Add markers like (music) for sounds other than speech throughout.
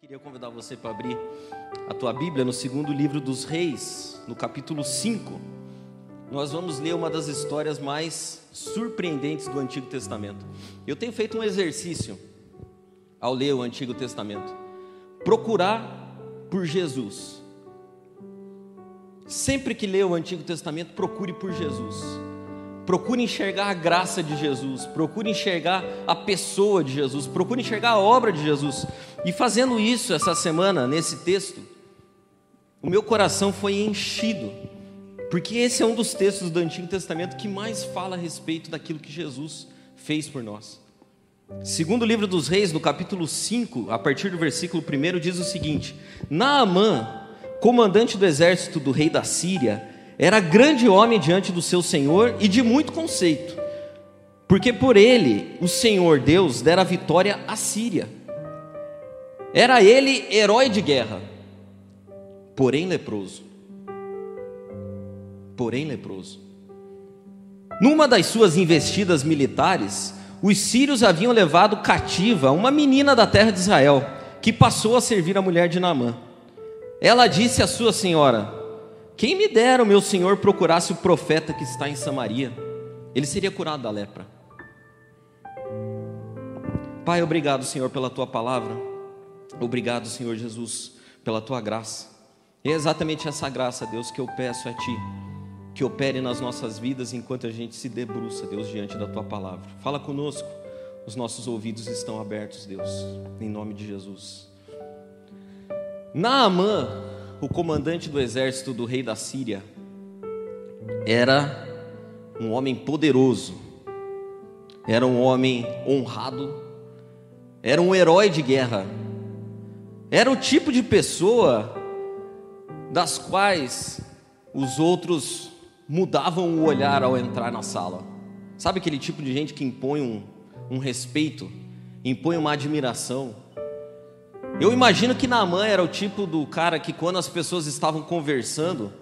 Queria convidar você para abrir a tua Bíblia no segundo livro dos Reis, no capítulo 5. Nós vamos ler uma das histórias mais surpreendentes do Antigo Testamento. Eu tenho feito um exercício ao ler o Antigo Testamento. Procurar por Jesus. Sempre que lê o Antigo Testamento, procure por Jesus. Procure enxergar a graça de Jesus, procure enxergar a pessoa de Jesus, procure enxergar a obra de Jesus. E fazendo isso essa semana, nesse texto, o meu coração foi enchido, porque esse é um dos textos do Antigo Testamento que mais fala a respeito daquilo que Jesus fez por nós. Segundo livro dos Reis, no capítulo 5, a partir do versículo 1, diz o seguinte: Naamã, comandante do exército do rei da Síria, era grande homem diante do seu Senhor e de muito conceito, porque por ele o Senhor Deus dera vitória à Síria. Era ele herói de guerra, porém leproso. Porém leproso. Numa das suas investidas militares, os sírios haviam levado cativa uma menina da terra de Israel, que passou a servir a mulher de Naamã. Ela disse à sua senhora: quem me dera o meu senhor procurasse o profeta que está em Samaria, ele seria curado da lepra. Pai, obrigado, Senhor, pela tua palavra. Obrigado, Senhor Jesus, pela tua graça. É exatamente essa graça, Deus, que eu peço a ti, que opere nas nossas vidas enquanto a gente se debruça, Deus, diante da tua palavra. Fala conosco, os nossos ouvidos estão abertos, Deus, em nome de Jesus. Naamã o comandante do exército do rei da Síria era um homem poderoso, era um homem honrado, era um herói de guerra, era o tipo de pessoa das quais os outros mudavam o olhar ao entrar na sala. Sabe aquele tipo de gente que impõe um, um respeito, impõe uma admiração? Eu imagino que Naamã era o tipo do cara que quando as pessoas estavam conversando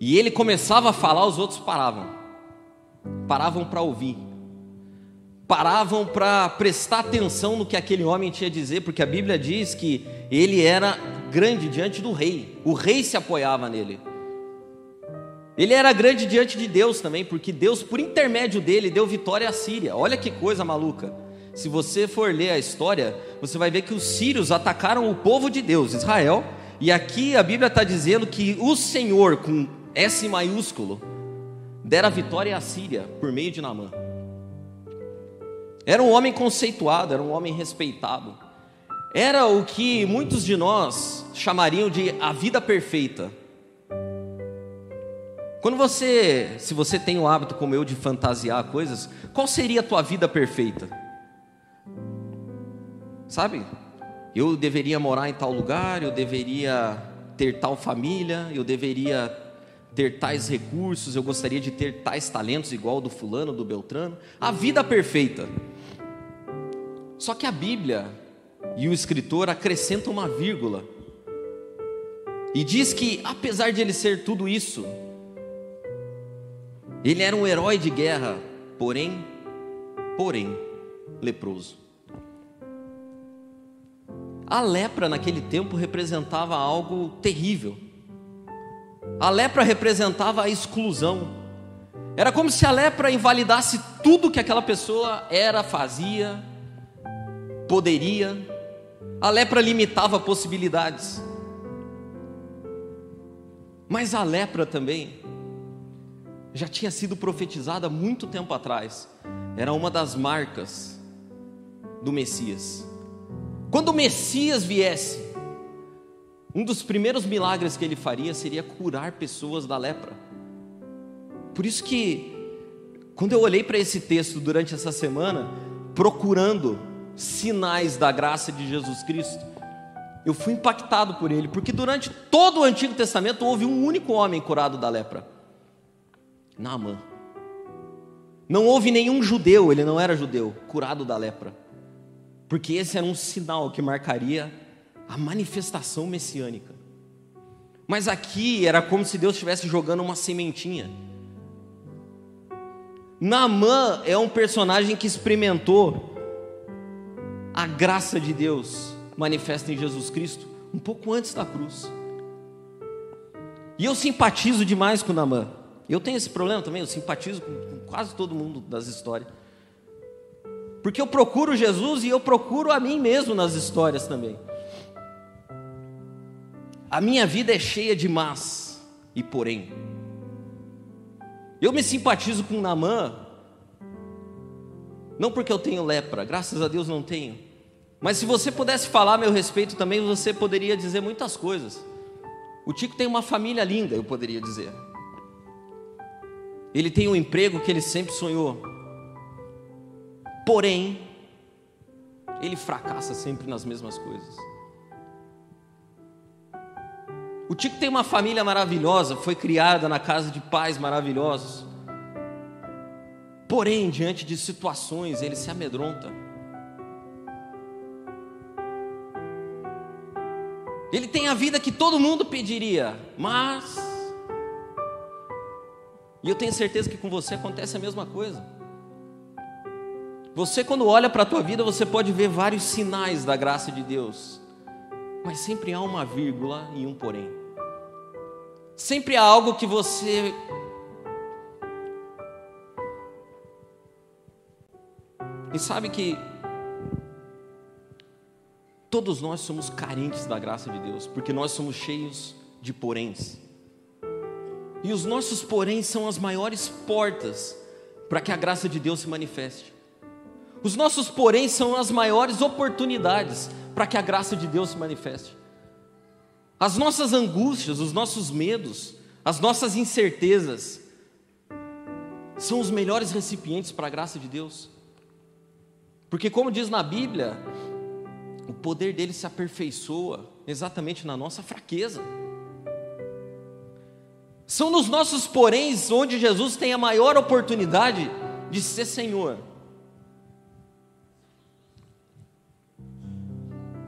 e ele começava a falar, os outros paravam. Paravam para ouvir. Paravam para prestar atenção no que aquele homem tinha a dizer, porque a Bíblia diz que ele era grande diante do rei. O rei se apoiava nele. Ele era grande diante de Deus também, porque Deus, por intermédio dele, deu vitória à Síria. Olha que coisa maluca. Se você for ler a história, você vai ver que os sírios atacaram o povo de Deus, Israel, e aqui a Bíblia está dizendo que o Senhor, com S maiúsculo, dera vitória à Síria por meio de Naamã. Era um homem conceituado, era um homem respeitado. Era o que muitos de nós chamariam de a vida perfeita. Quando você, se você tem o hábito como eu de fantasiar coisas, qual seria a tua vida perfeita? Sabe? Eu deveria morar em tal lugar, eu deveria ter tal família, eu deveria ter tais recursos, eu gostaria de ter tais talentos igual do fulano, do Beltrano. A vida perfeita. Só que a Bíblia e o escritor acrescentam uma vírgula. E diz que apesar de ele ser tudo isso, ele era um herói de guerra, porém, porém, leproso. A lepra naquele tempo representava algo terrível. A lepra representava a exclusão. Era como se a lepra invalidasse tudo que aquela pessoa era, fazia, poderia. A lepra limitava possibilidades. Mas a lepra também já tinha sido profetizada muito tempo atrás. Era uma das marcas do Messias. Quando o Messias viesse, um dos primeiros milagres que ele faria seria curar pessoas da lepra. Por isso que, quando eu olhei para esse texto durante essa semana, procurando sinais da graça de Jesus Cristo, eu fui impactado por ele, porque durante todo o Antigo Testamento houve um único homem curado da lepra: Naamã. Não houve nenhum judeu, ele não era judeu, curado da lepra porque esse era um sinal que marcaria a manifestação messiânica. Mas aqui era como se Deus estivesse jogando uma sementinha. Naamã é um personagem que experimentou a graça de Deus manifesta em Jesus Cristo, um pouco antes da cruz. E eu simpatizo demais com Namã. Eu tenho esse problema também, eu simpatizo com quase todo mundo das histórias. Porque eu procuro Jesus e eu procuro a mim mesmo nas histórias também. A minha vida é cheia de mas e porém. Eu me simpatizo com Namã, não porque eu tenho lepra, graças a Deus não tenho. Mas se você pudesse falar a meu respeito também, você poderia dizer muitas coisas. O Tico tem uma família linda, eu poderia dizer. Ele tem um emprego que ele sempre sonhou. Porém, ele fracassa sempre nas mesmas coisas. O Tico tem uma família maravilhosa, foi criada na casa de pais maravilhosos. Porém, diante de situações, ele se amedronta. Ele tem a vida que todo mundo pediria, mas. E eu tenho certeza que com você acontece a mesma coisa. Você, quando olha para a tua vida, você pode ver vários sinais da graça de Deus, mas sempre há uma vírgula e um porém. Sempre há algo que você E sabe que todos nós somos carentes da graça de Deus, porque nós somos cheios de poréns. E os nossos poréns são as maiores portas para que a graça de Deus se manifeste. Os nossos poréns são as maiores oportunidades para que a graça de Deus se manifeste. As nossas angústias, os nossos medos, as nossas incertezas são os melhores recipientes para a graça de Deus. Porque, como diz na Bíblia, o poder dele se aperfeiçoa exatamente na nossa fraqueza. São nos nossos poréns onde Jesus tem a maior oportunidade de ser Senhor.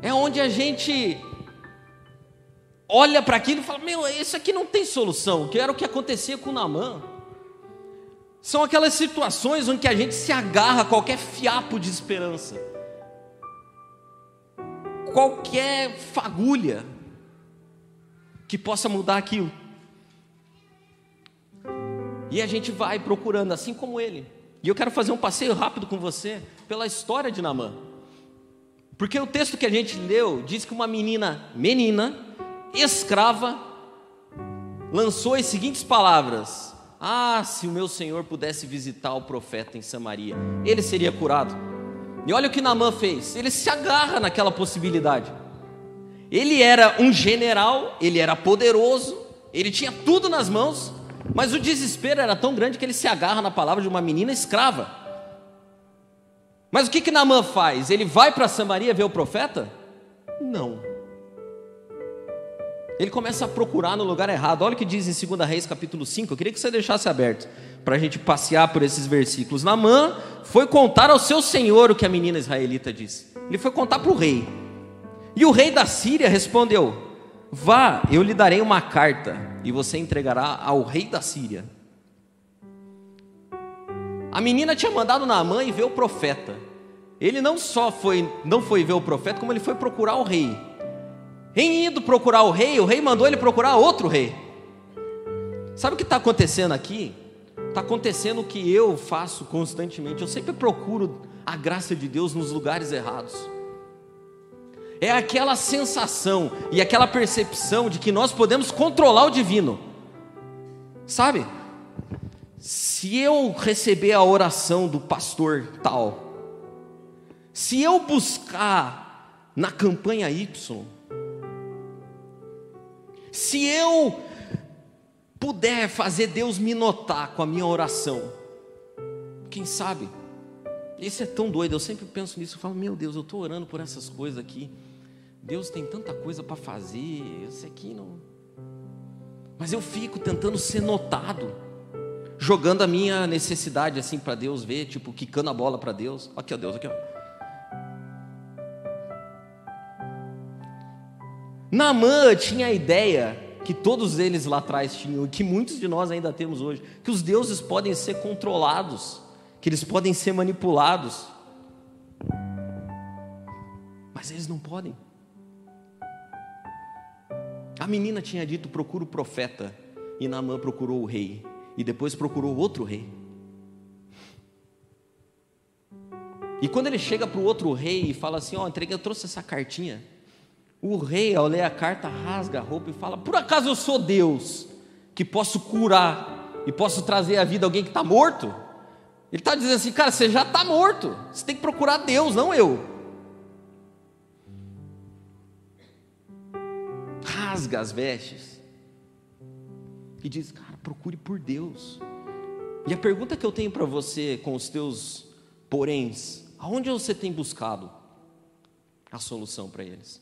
É onde a gente olha para aquilo e fala: Meu, isso aqui não tem solução, que era o que acontecia com Naamã. São aquelas situações onde a gente se agarra a qualquer fiapo de esperança, qualquer fagulha que possa mudar aquilo. E a gente vai procurando, assim como ele. E eu quero fazer um passeio rápido com você pela história de Namã. Porque o texto que a gente leu diz que uma menina, menina, escrava, lançou as seguintes palavras: ah, se o meu senhor pudesse visitar o profeta em Samaria, ele seria curado. E olha o que Naamã fez: ele se agarra naquela possibilidade. Ele era um general, ele era poderoso, ele tinha tudo nas mãos, mas o desespero era tão grande que ele se agarra na palavra de uma menina escrava. Mas o que que Naamã faz? Ele vai para Samaria ver o profeta? Não ele começa a procurar no lugar errado. Olha o que diz em 2 Reis capítulo 5. Eu queria que você deixasse aberto para a gente passear por esses versículos. Namã foi contar ao seu senhor o que a menina israelita disse. Ele foi contar para o rei. E o rei da Síria respondeu: Vá, eu lhe darei uma carta e você entregará ao rei da Síria. A menina tinha mandado Naamã e ver o profeta. Ele não só foi, não foi ver o profeta, como ele foi procurar o rei. Em indo procurar o rei, o rei mandou ele procurar outro rei. Sabe o que está acontecendo aqui? Está acontecendo o que eu faço constantemente. Eu sempre procuro a graça de Deus nos lugares errados. É aquela sensação e aquela percepção de que nós podemos controlar o divino. Sabe? Se eu receber a oração do pastor tal, se eu buscar na campanha Y, se eu puder fazer Deus me notar com a minha oração, quem sabe? Isso é tão doido, eu sempre penso nisso, eu falo, meu Deus, eu estou orando por essas coisas aqui. Deus tem tanta coisa para fazer, isso aqui não. Mas eu fico tentando ser notado, jogando a minha necessidade assim para Deus ver, tipo, quicando a bola para Deus. Aqui, ó, Deus, aqui, ó. Naamã tinha a ideia que todos eles lá atrás tinham, e que muitos de nós ainda temos hoje, que os deuses podem ser controlados, que eles podem ser manipulados. Mas eles não podem. A menina tinha dito: procura o profeta. E Naamã procurou o rei. E depois procurou outro rei. E quando ele chega para o outro rei e fala assim: Ó, oh, entreguei, eu trouxe essa cartinha. O rei, ao ler a carta, rasga a roupa e fala: Por acaso eu sou Deus que posso curar e posso trazer à vida alguém que está morto? Ele está dizendo assim: Cara, você já está morto. Você tem que procurar Deus, não eu. Rasga as vestes e diz: Cara, procure por Deus. E a pergunta que eu tenho para você com os teus poréns Aonde você tem buscado a solução para eles?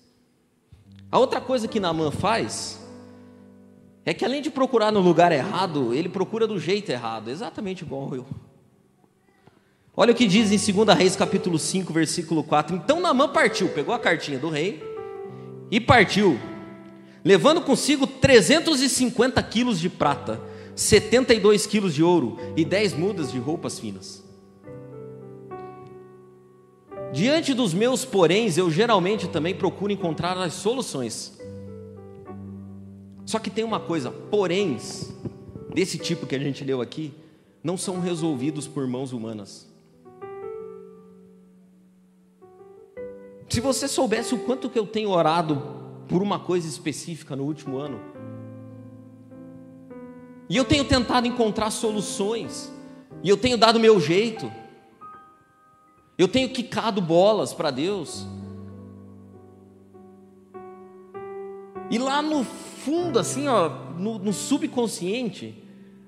A outra coisa que Naamã faz é que além de procurar no lugar errado, ele procura do jeito errado, exatamente igual eu. Olha o que diz em 2 Reis capítulo 5, versículo 4. Então Naamã partiu, pegou a cartinha do rei e partiu, levando consigo 350 quilos de prata, 72 quilos de ouro e 10 mudas de roupas finas. Diante dos meus poréns, eu geralmente também procuro encontrar as soluções. Só que tem uma coisa, poréns desse tipo que a gente leu aqui, não são resolvidos por mãos humanas. Se você soubesse o quanto que eu tenho orado por uma coisa específica no último ano, e eu tenho tentado encontrar soluções, e eu tenho dado meu jeito, eu tenho quicado bolas para Deus. E lá no fundo, assim, ó, no, no, subconsciente,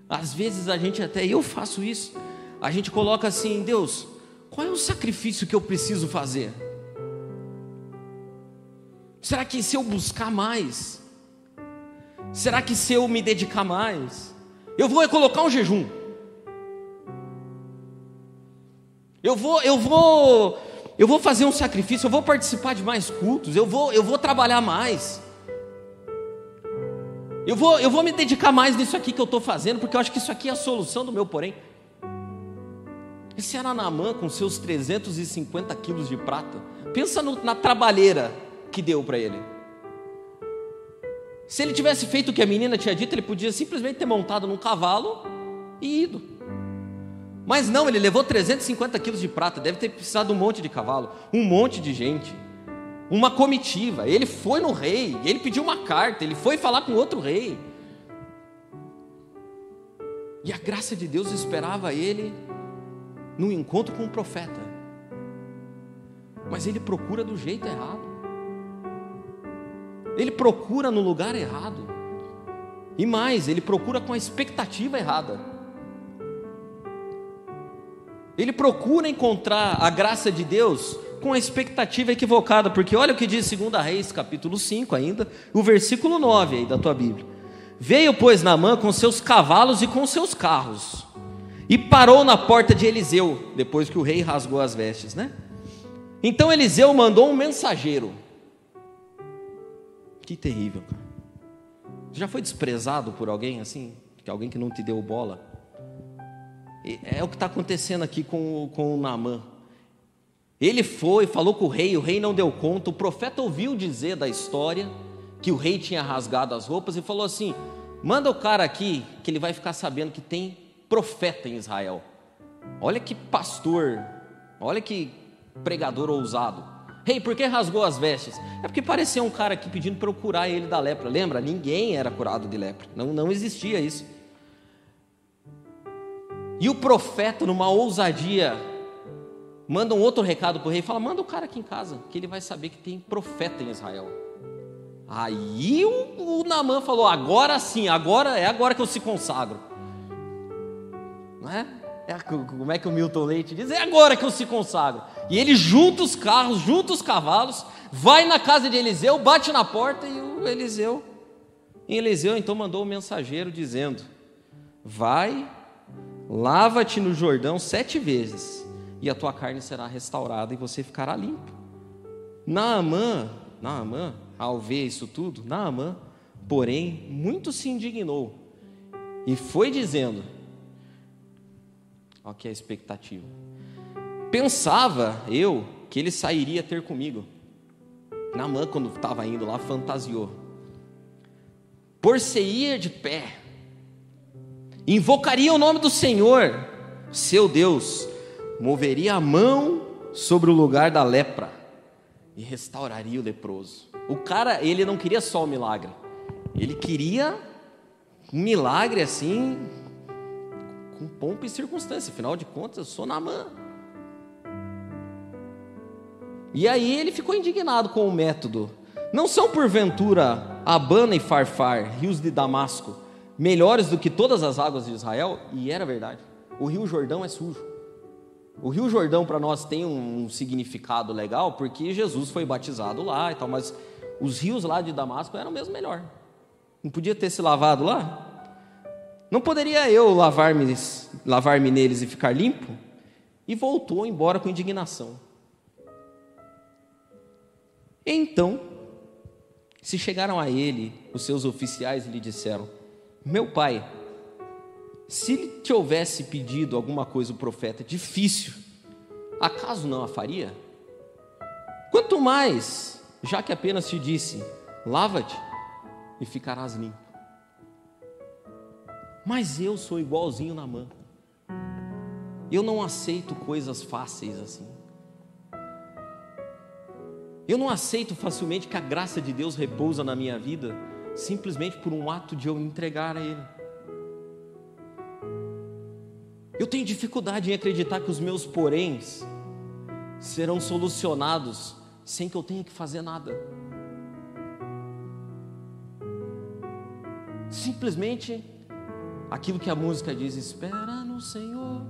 às vezes a gente até, eu faço isso, a gente coloca assim, Deus, qual é o sacrifício que eu preciso fazer? Será que se eu buscar mais? Será que se eu me dedicar mais? Eu vou colocar um jejum. Eu vou, eu vou, eu vou fazer um sacrifício, eu vou participar de mais cultos, eu vou, eu vou trabalhar mais. Eu vou, eu vou me dedicar mais nisso aqui que eu estou fazendo, porque eu acho que isso aqui é a solução do meu porém. Esse era Naamã com seus 350 quilos de prata. Pensa no, na trabalheira que deu para ele. Se ele tivesse feito o que a menina tinha dito, ele podia simplesmente ter montado num cavalo e ido. Mas não, ele levou 350 quilos de prata, deve ter precisado um monte de cavalo, um monte de gente, uma comitiva. Ele foi no rei, ele pediu uma carta, ele foi falar com outro rei. E a graça de Deus esperava ele no encontro com o profeta. Mas ele procura do jeito errado. Ele procura no lugar errado. E mais, ele procura com a expectativa errada. Ele procura encontrar a graça de Deus com a expectativa equivocada, porque olha o que diz 2 Reis, capítulo 5 ainda, o versículo 9 aí da tua Bíblia. Veio, pois, Naamã com seus cavalos e com seus carros, e parou na porta de Eliseu, depois que o rei rasgou as vestes, né? Então Eliseu mandou um mensageiro. Que terrível, cara. Já foi desprezado por alguém assim? Alguém que não te deu bola? É o que está acontecendo aqui com, com o Naamã. Ele foi, falou com o rei, o rei não deu conta. O profeta ouviu dizer da história que o rei tinha rasgado as roupas e falou assim: manda o cara aqui que ele vai ficar sabendo que tem profeta em Israel. Olha que pastor, olha que pregador ousado. Rei, hey, por que rasgou as vestes? É porque parecia um cara aqui pedindo para eu curar ele da lepra. Lembra? Ninguém era curado de lepra. Não, não existia isso. E o profeta, numa ousadia, manda um outro recado para o rei, fala: manda o cara aqui em casa, que ele vai saber que tem profeta em Israel. Aí o, o Namã falou: agora sim, agora é agora que eu se consagro. Não é? é? Como é que o Milton Leite diz? É agora que eu se consagro. E ele junta os carros, junta os cavalos, vai na casa de Eliseu, bate na porta e o Eliseu. E Eliseu então mandou o um mensageiro dizendo: Vai Lava-te no Jordão sete vezes, e a tua carne será restaurada e você ficará limpo. Naamã, Naamã, ao ver isso tudo, Naamã, porém, muito se indignou e foi dizendo: Olha que é a expectativa. Pensava eu que ele sairia ter comigo. Naamã, quando estava indo lá, fantasiou. por-se-ia de pé, invocaria o nome do Senhor, seu Deus, moveria a mão sobre o lugar da lepra e restauraria o leproso. O cara, ele não queria só o milagre, ele queria um milagre assim, com pompa e circunstância, afinal de contas, eu sou Namã. E aí ele ficou indignado com o método. Não são porventura Abana e Farfar, rios de Damasco, melhores do que todas as águas de Israel? E era verdade. O rio Jordão é sujo. O Rio Jordão para nós tem um, significado legal porque Jesus foi batizado lá e tal, mas os rios lá de Damasco eram mesmo melhor. Não podia ter se lavado lá? Não poderia eu lavar-me lavar neles e ficar limpo? E voltou embora com indignação. Então, se chegaram a ele os seus oficiais lhe disseram: Meu pai, se te houvesse pedido alguma coisa o profeta difícil, acaso não a faria? Quanto mais, já que apenas te disse: lava-te e ficarás limpo. Mas eu sou igualzinho na mão. Eu não aceito coisas fáceis assim. Eu não aceito facilmente que a graça de Deus repousa na minha vida simplesmente por um ato de eu entregar a Ele. Eu tenho dificuldade em acreditar que os meus poréns serão solucionados sem que eu tenha que fazer nada. Simplesmente aquilo que a música diz: espera no Senhor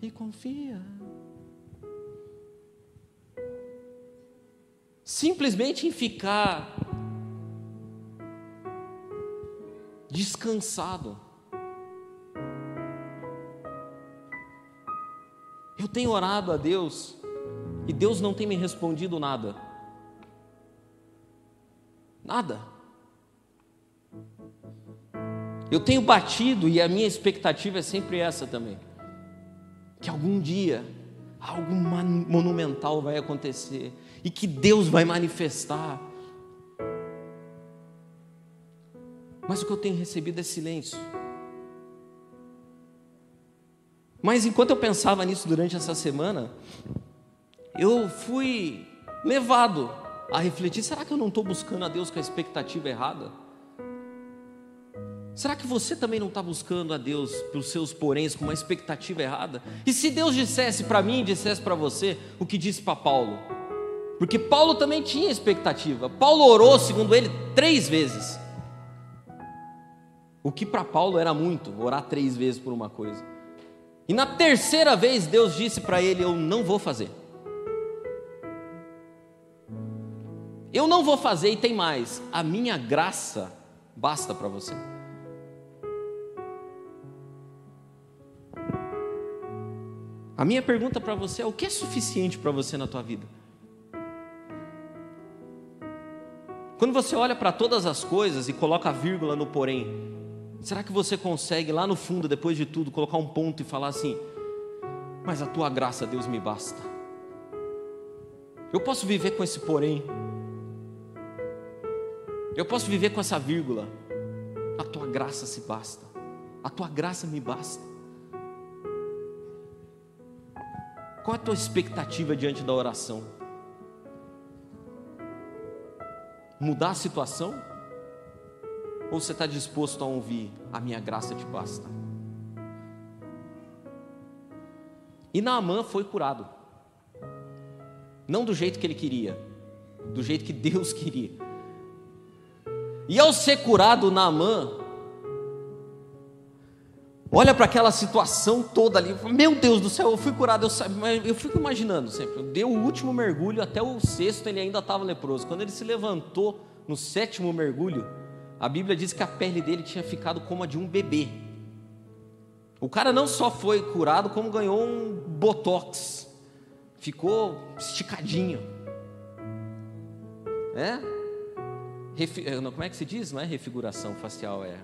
e confia. Simplesmente em ficar descansado Eu tenho orado a Deus e Deus não tem me respondido nada. Nada. Eu tenho batido e a minha expectativa é sempre essa também. Que algum dia algo monumental vai acontecer e que Deus vai manifestar. Mas o que eu tenho recebido é silêncio. Mas enquanto eu pensava nisso durante essa semana, eu fui levado a refletir: será que eu não estou buscando a Deus com a expectativa errada? Será que você também não está buscando a Deus pelos seus poréns com uma expectativa errada? E se Deus dissesse para mim, dissesse para você o que disse para Paulo? Porque Paulo também tinha expectativa. Paulo orou, segundo ele, três vezes. O que para Paulo era muito, orar três vezes por uma coisa. E na terceira vez Deus disse para ele: Eu não vou fazer. Eu não vou fazer e tem mais. A minha graça basta para você. A minha pergunta para você é: o que é suficiente para você na tua vida? Quando você olha para todas as coisas e coloca a vírgula no porém, Será que você consegue lá no fundo, depois de tudo, colocar um ponto e falar assim: Mas a tua graça, Deus, me basta. Eu posso viver com esse porém. Eu posso viver com essa vírgula. A tua graça se basta. A tua graça me basta. Qual é a tua expectativa diante da oração? Mudar a situação? Ou você está disposto a ouvir? A minha graça te basta. E Naamã foi curado. Não do jeito que ele queria, do jeito que Deus (laughs) queria. E ao ser curado, Naamã, olha para aquela situação toda ali, meu Deus do céu, eu fui curado, eu, eu fico imaginando sempre, deu o último mergulho, até o sexto ele ainda estava leproso. Quando ele se levantou no sétimo mergulho, a Bíblia diz que a pele dele tinha ficado como a de um bebê. O cara não só foi curado, como ganhou um botox. Ficou esticadinho. É? Refi... Eh, como é que se diz? Não é refiguração facial, é.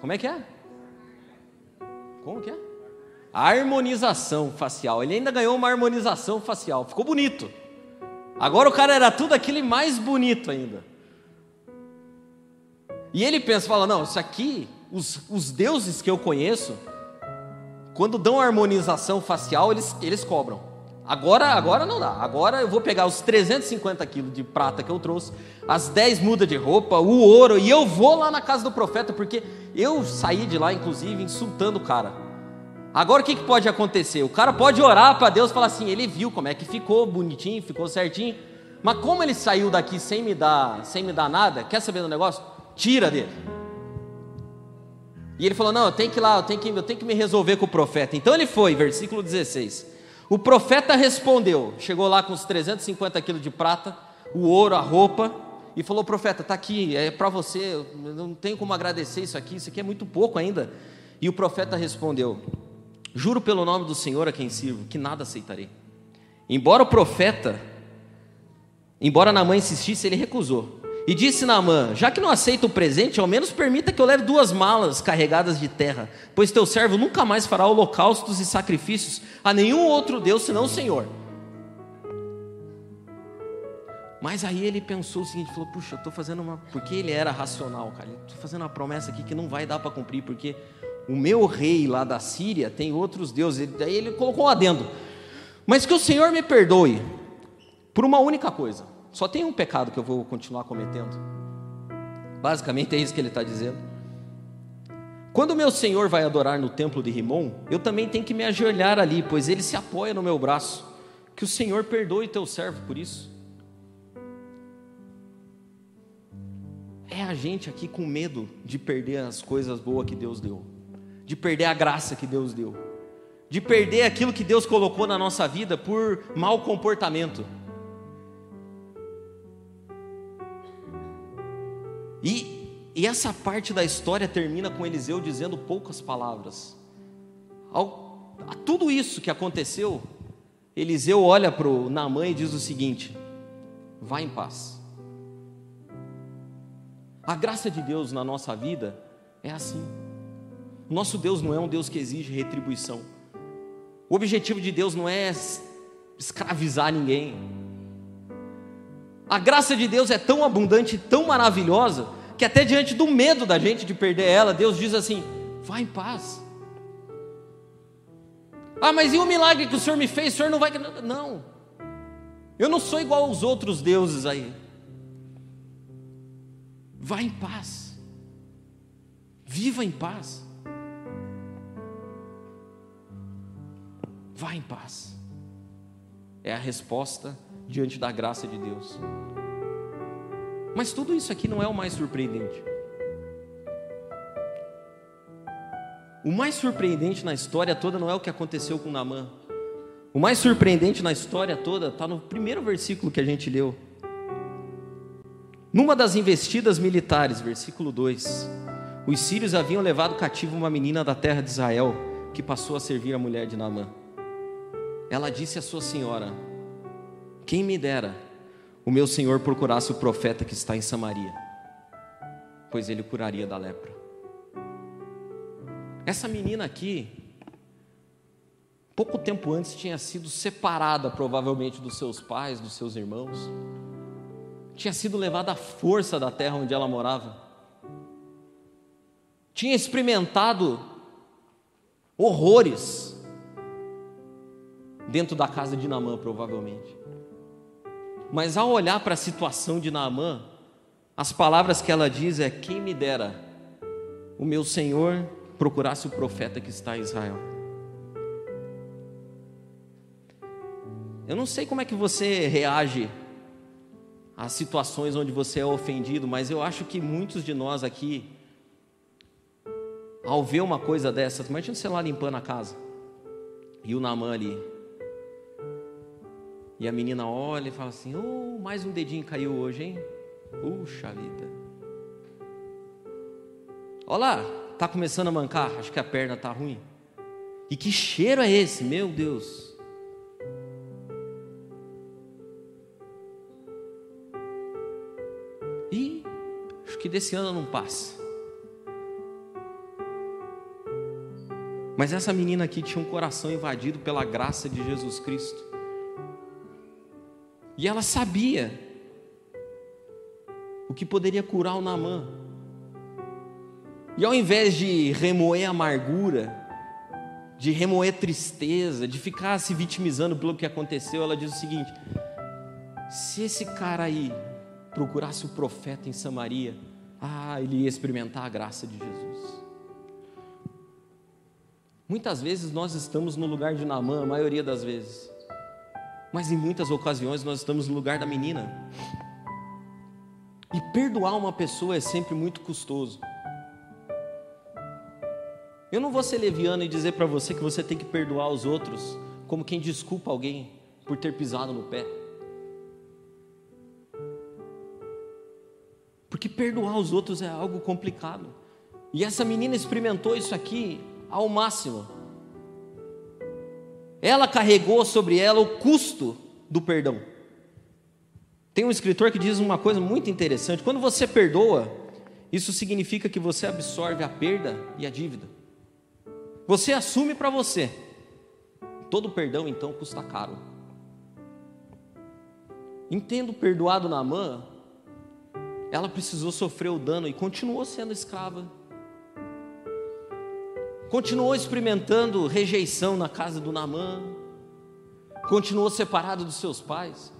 Como é que é? Como que é? Harmonização facial. Ele ainda ganhou uma harmonização facial. Ficou bonito. Agora o cara era tudo aquilo e mais bonito ainda. E ele pensa, fala, não, isso aqui, os, os deuses que eu conheço, quando dão harmonização facial, eles, eles cobram. Agora, agora não dá. Agora eu vou pegar os 350 quilos de prata que eu trouxe, as 10 mudas de roupa, o ouro, e eu vou lá na casa do profeta, porque eu saí de lá, inclusive, insultando o cara. Agora o que, que pode acontecer? O cara pode orar para Deus e falar assim: ele viu como é que ficou bonitinho, ficou certinho, mas como ele saiu daqui sem me dar, sem me dar nada, quer saber do negócio? Tira dele. E ele falou: Não, eu tenho que ir lá, eu tenho que, eu tenho que me resolver com o profeta. Então ele foi, versículo 16. O profeta respondeu, chegou lá com os 350 quilos de prata, o ouro, a roupa, e falou: Profeta, está aqui, é para você, eu não tenho como agradecer isso aqui, isso aqui é muito pouco ainda. E o profeta respondeu: Juro pelo nome do Senhor a quem sirvo, que nada aceitarei. Embora o profeta, embora Naamã insistisse, ele recusou. E disse Naamã: Já que não aceita o presente, ao menos permita que eu leve duas malas carregadas de terra, pois teu servo nunca mais fará holocaustos e sacrifícios a nenhum outro Deus senão o Senhor. Mas aí ele pensou o seguinte: falou, puxa, eu estou fazendo uma. Porque ele era racional, cara. Estou fazendo uma promessa aqui que não vai dar para cumprir, porque o meu rei lá da Síria tem outros deuses. Daí ele colocou um adendo. Mas que o Senhor me perdoe por uma única coisa. Só tem um pecado que eu vou continuar cometendo. Basicamente é isso que ele está dizendo. Quando meu Senhor vai adorar no templo de Rimon, eu também tenho que me ajoelhar ali, pois ele se apoia no meu braço. Que o Senhor perdoe teu servo por isso. É a gente aqui com medo de perder as coisas boas que Deus deu, de perder a graça que Deus deu, de perder aquilo que Deus colocou na nossa vida por mau comportamento. E, e essa parte da história termina com Eliseu dizendo poucas palavras. Ao, a tudo isso que aconteceu, Eliseu olha para o e diz o seguinte: vá em paz. A graça de Deus na nossa vida é assim. Nosso Deus não é um Deus que exige retribuição. O objetivo de Deus não é escravizar ninguém. A graça de Deus é tão abundante, tão maravilhosa, que até diante do medo da gente de perder ela, Deus diz assim: vá em paz. Ah, mas e o milagre que o Senhor me fez? O Senhor não vai. Não, eu não sou igual aos outros deuses aí. Vá em paz, viva em paz. Vá em paz. É a resposta diante da graça de Deus. Mas tudo isso aqui não é o mais surpreendente. O mais surpreendente na história toda não é o que aconteceu com Naamã. O mais surpreendente na história toda está no primeiro versículo que a gente leu. Numa das investidas militares, versículo 2, os sírios haviam levado cativo uma menina da terra de Israel, que passou a servir a mulher de Naamã. Ela disse à sua senhora: quem me dera o meu senhor procurasse o profeta que está em Samaria, pois ele curaria da lepra. Essa menina aqui, pouco tempo antes, tinha sido separada provavelmente dos seus pais, dos seus irmãos, tinha sido levada à força da terra onde ela morava, tinha experimentado horrores dentro da casa de Namã, provavelmente. Mas ao olhar para a situação de Naamã, as palavras que ela diz é: Quem me dera o meu Senhor procurasse o profeta que está em Israel. Eu não sei como é que você reage às situações onde você é ofendido, mas eu acho que muitos de nós aqui, ao ver uma coisa dessas, imagina você lá limpando a casa, e o Naamã ali, e a menina olha e fala assim: Oh, mais um dedinho caiu hoje, hein? Puxa vida. Olha lá, tá começando a mancar, acho que a perna tá ruim. E que cheiro é esse, meu Deus? E acho que desse ano não passa. Mas essa menina aqui tinha um coração invadido pela graça de Jesus Cristo. E ela sabia o que poderia curar o Namã. E ao invés de remoer amargura, de remoer tristeza, de ficar se vitimizando pelo que aconteceu, ela diz o seguinte: se esse cara aí procurasse o profeta em Samaria, ah, ele ia experimentar a graça de Jesus. Muitas vezes nós estamos no lugar de Naamã, a maioria das vezes, mas em muitas ocasiões nós estamos no lugar da menina. E perdoar uma pessoa é sempre muito custoso. Eu não vou ser leviano e dizer para você que você tem que perdoar os outros como quem desculpa alguém por ter pisado no pé. Porque perdoar os outros é algo complicado. E essa menina experimentou isso aqui ao máximo. Ela carregou sobre ela o custo do perdão. Tem um escritor que diz uma coisa muito interessante: quando você perdoa, isso significa que você absorve a perda e a dívida. Você assume para você. Todo perdão então custa caro. Entendo perdoado na mão, ela precisou sofrer o dano e continuou sendo escrava. Continuou experimentando rejeição na casa do Namã. Continuou separado dos seus pais.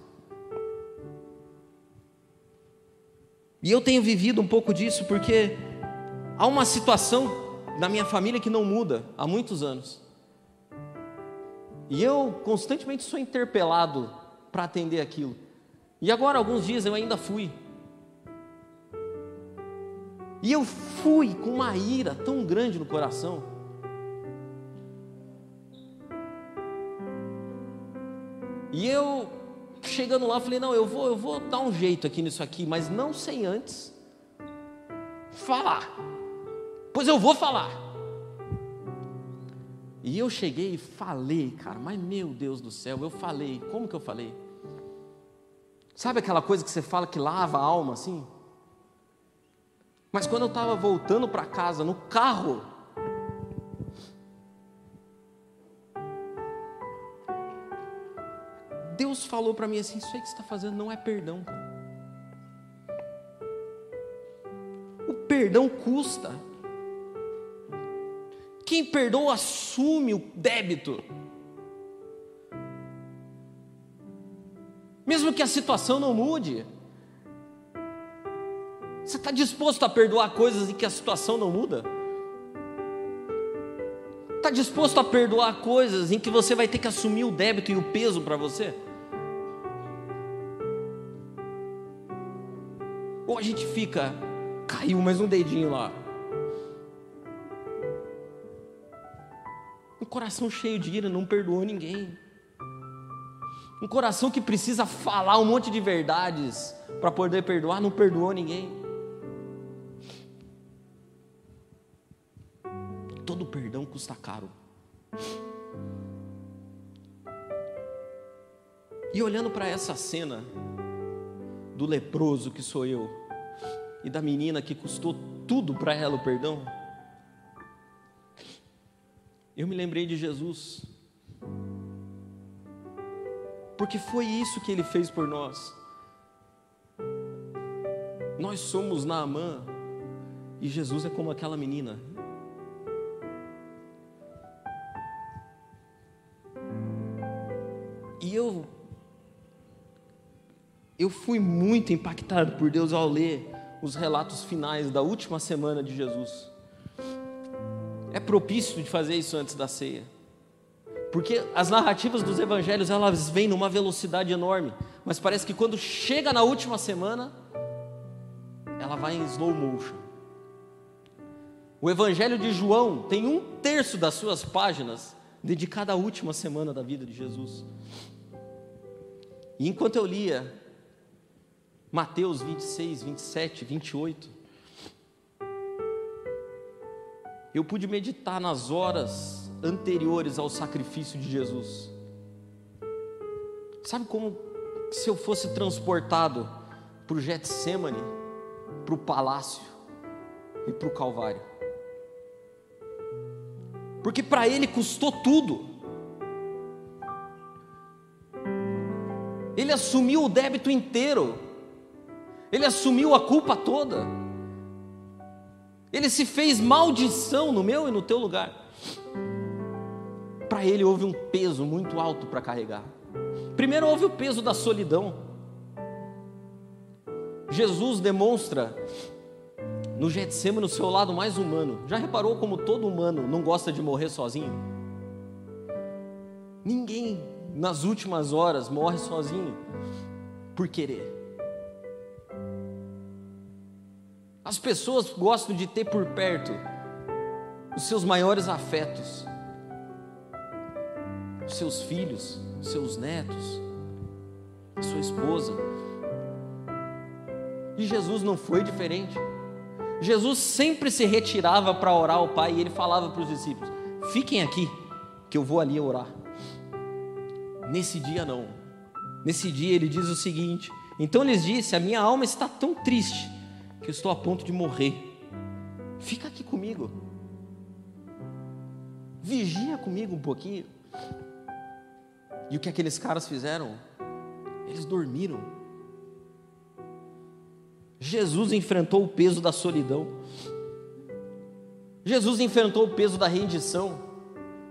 E eu tenho vivido um pouco disso porque há uma situação na minha família que não muda há muitos anos. E eu constantemente sou interpelado para atender aquilo. E agora, alguns dias, eu ainda fui. E eu fui com uma ira tão grande no coração. E eu, chegando lá, falei: não, eu vou, eu vou dar um jeito aqui nisso aqui, mas não sem antes falar. Pois eu vou falar. E eu cheguei e falei, cara, mas meu Deus do céu, eu falei, como que eu falei? Sabe aquela coisa que você fala que lava a alma assim? Mas quando eu estava voltando para casa, no carro, Deus falou para mim assim: Isso aí que você está fazendo não é perdão. O perdão custa. Quem perdoa assume o débito. Mesmo que a situação não mude. Você está disposto a perdoar coisas em que a situação não muda? Está disposto a perdoar coisas em que você vai ter que assumir o débito e o peso para você? Ou a gente fica, caiu mais um dedinho lá, Um coração cheio de ira não perdoou ninguém. Um coração que precisa falar um monte de verdades para poder perdoar não perdoou ninguém. Todo perdão custa caro. E olhando para essa cena do leproso que sou eu e da menina que custou tudo para ela o perdão, eu me lembrei de Jesus. Porque foi isso que ele fez por nós. Nós somos Naamã e Jesus é como aquela menina. E eu eu fui muito impactado por Deus ao ler os relatos finais da última semana de Jesus é propício de fazer isso antes da ceia. Porque as narrativas dos evangelhos, elas vêm numa velocidade enorme, mas parece que quando chega na última semana, ela vai em slow motion. O evangelho de João tem um terço das suas páginas dedicada à última semana da vida de Jesus. E enquanto eu lia Mateus 26, 27, 28, eu pude meditar nas horas anteriores ao sacrifício de Jesus. Sabe como se eu fosse transportado para o Getsemane, para o palácio e para o Calvário? Porque para ele custou tudo. Ele assumiu o débito inteiro. Ele assumiu a culpa toda. Ele se fez maldição no meu e no teu lugar. Para ele houve um peso muito alto para carregar. Primeiro houve o peso da solidão. Jesus demonstra no Getsemane o seu lado mais humano. Já reparou como todo humano não gosta de morrer sozinho? Ninguém nas últimas horas morre sozinho por querer. As pessoas gostam de ter por perto os seus maiores afetos, os seus filhos, os seus netos, a sua esposa. E Jesus não foi diferente. Jesus sempre se retirava para orar ao Pai e ele falava para os discípulos: Fiquem aqui, que eu vou ali orar. Nesse dia, não. Nesse dia, ele diz o seguinte: Então lhes disse: A minha alma está tão triste que estou a ponto de morrer. Fica aqui comigo. Vigia comigo um pouquinho. E o que aqueles caras fizeram? Eles dormiram. Jesus enfrentou o peso da solidão. Jesus enfrentou o peso da rendição.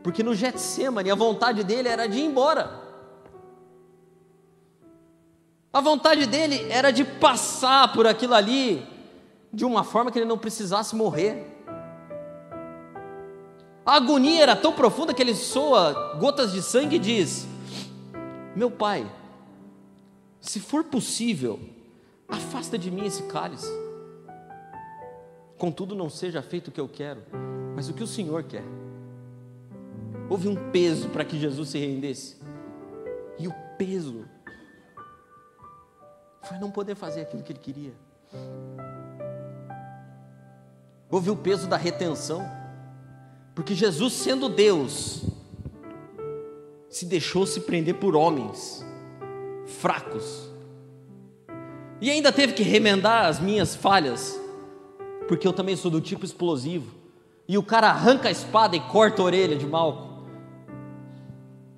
Porque no Getsemane a vontade dele era de ir embora. A vontade dele era de passar por aquilo ali de uma forma que ele não precisasse morrer. A agonia era tão profunda que ele soa gotas de sangue e diz: Meu pai, se for possível, afasta de mim esse cálice. Contudo, não seja feito o que eu quero, mas o que o Senhor quer. Houve um peso para que Jesus se rendesse, e o peso foi não poder fazer aquilo que ele queria. Houve o peso da retenção, porque Jesus, sendo Deus, se deixou se prender por homens fracos, e ainda teve que remendar as minhas falhas, porque eu também sou do tipo explosivo, e o cara arranca a espada e corta a orelha de Malco.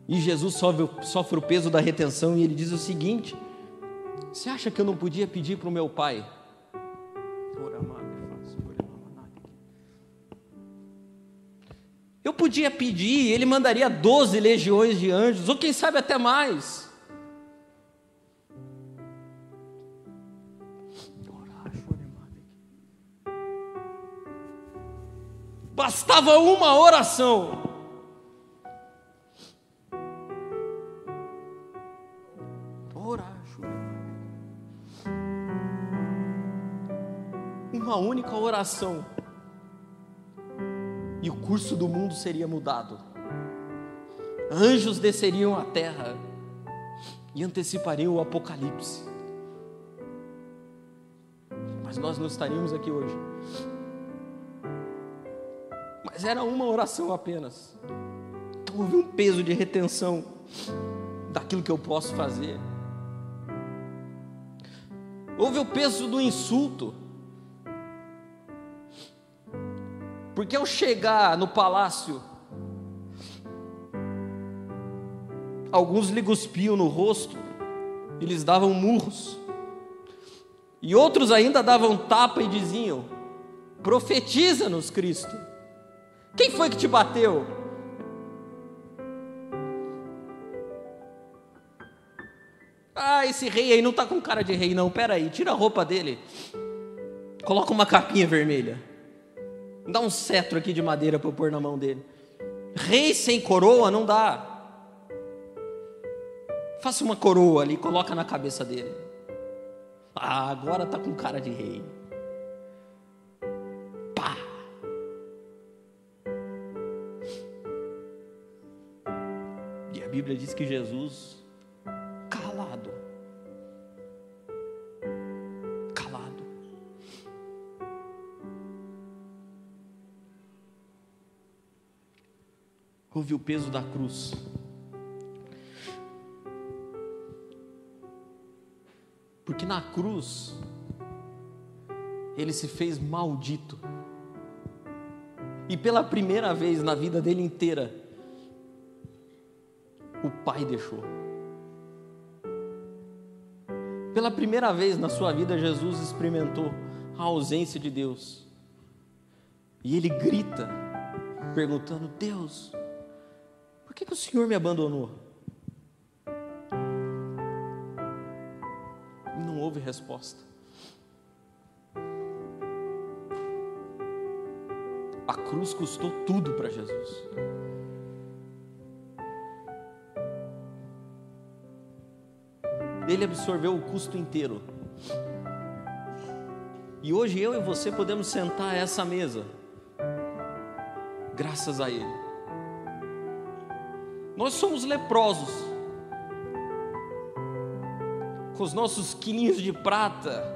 E Jesus sofre, sofre o peso da retenção, e ele diz o seguinte: Você acha que eu não podia pedir para o meu pai? Podia pedir, ele mandaria 12 legiões de anjos, ou quem sabe até mais. Bastava uma oração. Uma única oração e o curso do mundo seria mudado. Anjos desceriam à terra e antecipariam o apocalipse. Mas nós não estaríamos aqui hoje. Mas era uma oração apenas. Então houve um peso de retenção daquilo que eu posso fazer. Houve o peso do insulto. Porque ao chegar no palácio, alguns lhe cuspiam no rosto e lhes davam murros. E outros ainda davam tapa e diziam: Profetiza-nos, Cristo. Quem foi que te bateu? Ah, esse rei aí não está com cara de rei, não. Pera aí, tira a roupa dele. Coloca uma capinha vermelha. Dá um cetro aqui de madeira para eu pôr na mão dele. Rei sem coroa não dá. Faça uma coroa ali, coloca na cabeça dele. Ah, agora tá com cara de rei. Pá. E a Bíblia diz que Jesus houve o peso da cruz. Porque na cruz, ele se fez maldito. E pela primeira vez na vida dele inteira, o Pai deixou. Pela primeira vez na sua vida, Jesus experimentou a ausência de Deus. E ele grita, perguntando: Deus, que, que o Senhor me abandonou? Não houve resposta. A cruz custou tudo para Jesus. Ele absorveu o custo inteiro. E hoje eu e você podemos sentar a essa mesa, graças a Ele. Nós somos leprosos, com os nossos quilinhos de prata,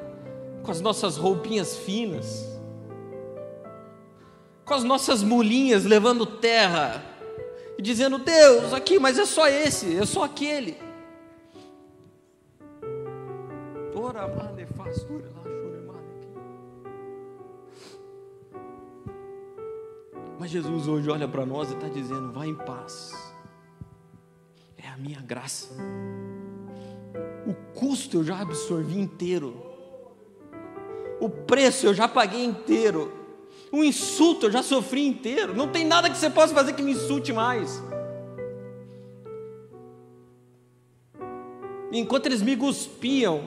com as nossas roupinhas finas, com as nossas mulinhas levando terra e dizendo: Deus, aqui, mas é só esse, é só aquele. Ora, Mas Jesus hoje olha para nós e está dizendo: vá em paz, minha graça. O custo eu já absorvi inteiro, o preço eu já paguei inteiro. O insulto eu já sofri inteiro. Não tem nada que você possa fazer que me insulte mais. Enquanto eles me cuspiam,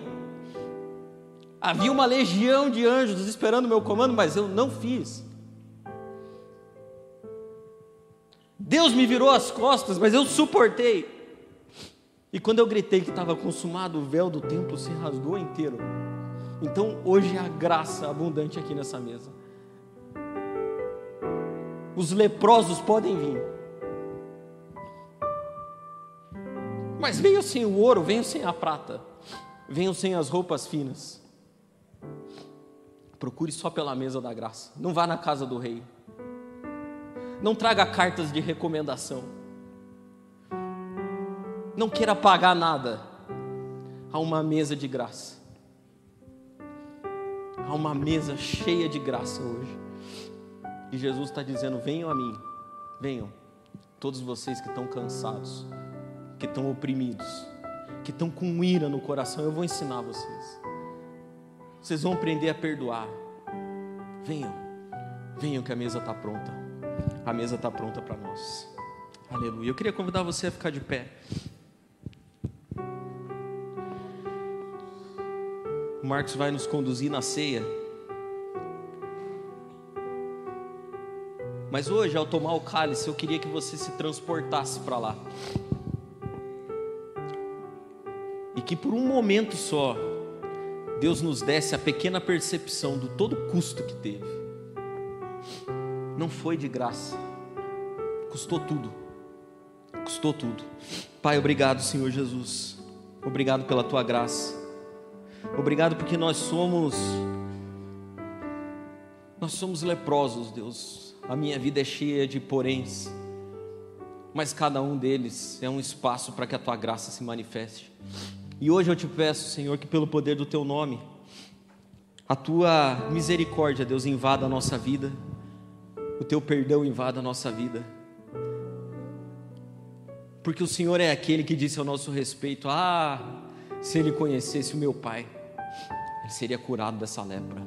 havia uma legião de anjos esperando o meu comando, mas eu não fiz. Deus me virou as costas, mas eu suportei. E quando eu gritei que estava consumado, o véu do templo se rasgou inteiro. Então hoje é a graça abundante aqui nessa mesa. Os leprosos podem vir. Mas venham sem o ouro, venham sem a prata, venham sem as roupas finas. Procure só pela mesa da graça. Não vá na casa do rei. Não traga cartas de recomendação. Não queira pagar nada. Há uma mesa de graça. Há uma mesa cheia de graça hoje. E Jesus está dizendo: venham a mim, venham, todos vocês que estão cansados, que estão oprimidos, que estão com ira no coração, eu vou ensinar vocês. Vocês vão aprender a perdoar. Venham, venham que a mesa está pronta. A mesa está pronta para nós. Aleluia. Eu queria convidar você a ficar de pé. Marcos vai nos conduzir na ceia. Mas hoje, ao tomar o cálice, eu queria que você se transportasse para lá. E que por um momento só, Deus nos desse a pequena percepção do todo custo que teve. Não foi de graça, custou tudo. Custou tudo. Pai, obrigado, Senhor Jesus. Obrigado pela tua graça. Obrigado porque nós somos nós somos leprosos, Deus a minha vida é cheia de poréns, mas cada um deles é um espaço para que a tua graça se manifeste. E hoje eu te peço, Senhor, que pelo poder do teu nome, a tua misericórdia, Deus, invada a nossa vida, o teu perdão invada a nossa vida. Porque o Senhor é aquele que disse ao nosso respeito: Ah, se ele conhecesse o meu Pai, ele seria curado dessa lepra.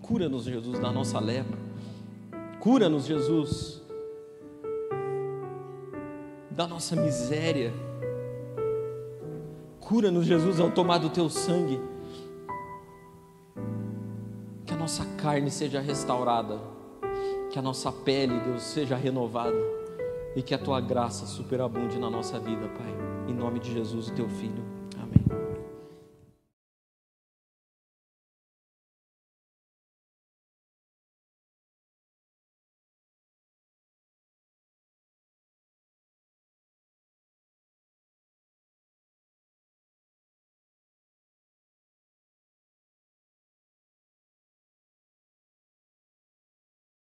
Cura-nos, Jesus, da nossa lepra. Cura-nos, Jesus, da nossa miséria. Cura-nos, Jesus, ao tomar do teu sangue. Que a nossa carne seja restaurada, que a nossa pele, Deus, seja renovada e que a tua graça superabunde na nossa vida, Pai. Em nome de Jesus, o teu filho.